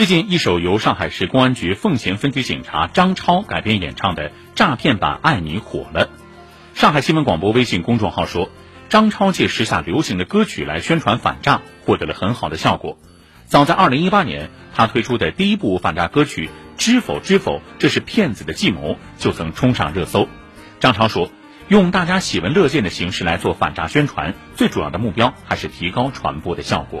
最近一首由上海市公安局奉贤分局警察张超改编演唱的诈骗版爱你火了。上海新闻广播微信公众号说，张超借时下流行的歌曲来宣传反诈，获得了很好的效果。早在2018年，他推出的第一部反诈歌曲知否知否这是骗子的计谋就曾冲上热搜。张超说，用大家喜闻乐见的形式来做反诈宣传，最主要的目标还是提高传播的效果。